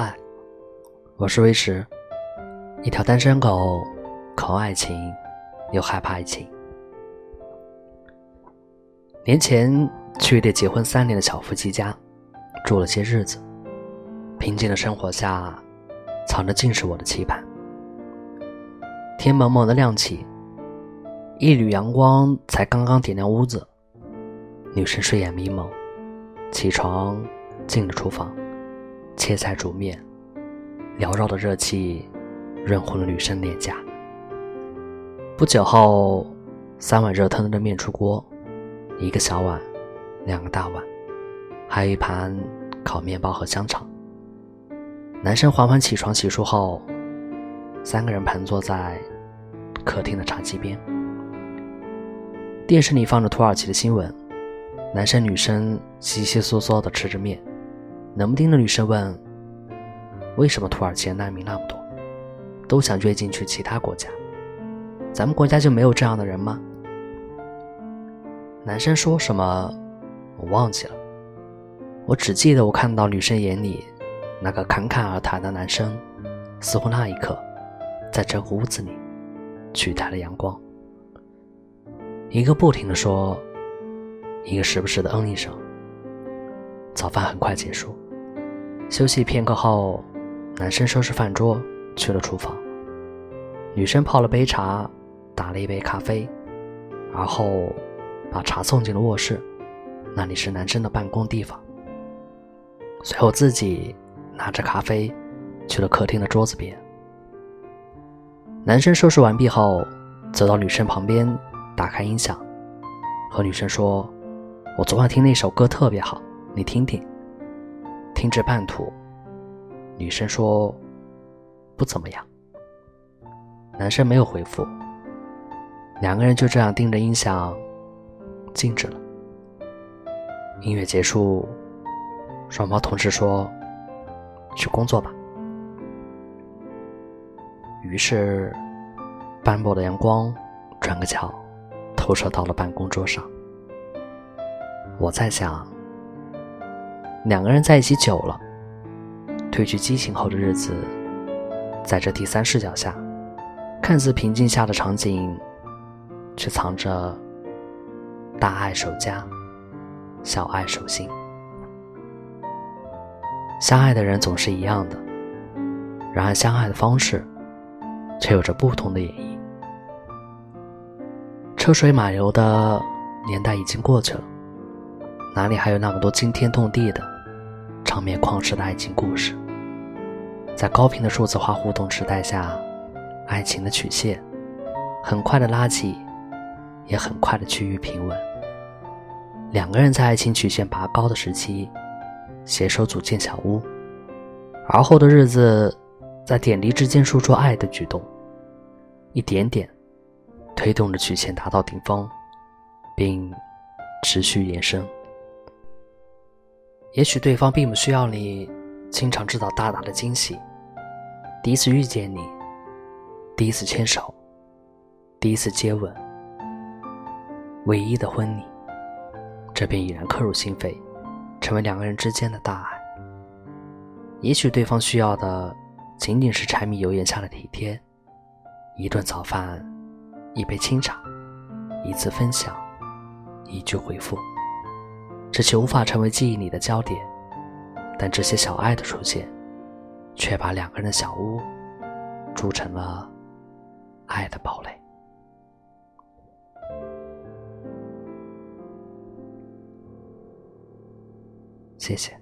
嗨，我是威石，一条单身狗，渴望爱情，又害怕爱情。年前去一对结婚三年的小夫妻家住了些日子，平静的生活下，藏着尽是我的期盼。天蒙蒙的亮起，一缕阳光才刚刚点亮屋子，女生睡眼迷蒙，起床进了厨房。切菜煮面，缭绕的热气润红了女生脸颊。不久后，三碗热腾腾的面出锅，一个小碗，两个大碗，还有一盘烤面包和香肠。男生缓缓起床洗漱后，三个人盘坐在客厅的茶几边。电视里放着土耳其的新闻，男生女生稀稀嗦嗦的吃着面。冷不丁的女生问：“为什么土耳其的难民那么多，都想跃进去其他国家？咱们国家就没有这样的人吗？”男生说什么？我忘记了。我只记得我看到女生眼里那个侃侃而谈的男生，似乎那一刻，在这个屋子里取代了阳光。一个不停的说，一个时不时的嗯一声。早饭很快结束。休息片刻后，男生收拾饭桌去了厨房，女生泡了杯茶，打了一杯咖啡，而后把茶送进了卧室，那里是男生的办公地方。随后自己拿着咖啡去了客厅的桌子边。男生收拾完毕后，走到女生旁边，打开音响，和女生说：“我昨晚听那首歌特别好，你听听。”听至半途，女生说：“不怎么样。”男生没有回复，两个人就这样盯着音响，静止了。音乐结束，双方同时说：“去工作吧。”于是，斑驳的阳光转个角，投射到了办公桌上。我在想。两个人在一起久了，褪去激情后的日子，在这第三视角下，看似平静下的场景，却藏着大爱守家，小爱守心。相爱的人总是一样的，然而相爱的方式，却有着不同的演绎。车水马龙的年代已经过去了。哪里还有那么多惊天动地的、场面旷世的爱情故事？在高频的数字化互动时代下，爱情的曲线很快的拉起，也很快的趋于平稳。两个人在爱情曲线拔高的时期，携手组建小屋，而后的日子，在点滴之间输出爱的举动，一点点推动着曲线达到顶峰，并持续延伸。也许对方并不需要你经常制造大大的惊喜，第一次遇见你，第一次牵手，第一次接吻，唯一的婚礼，这便已然刻入心扉，成为两个人之间的大爱。也许对方需要的仅仅是柴米油盐下的体贴，一顿早饭，一杯清茶，一次分享，一句回复。使其无法成为记忆里的焦点，但这些小爱的出现，却把两个人的小屋筑成了爱的堡垒。谢谢。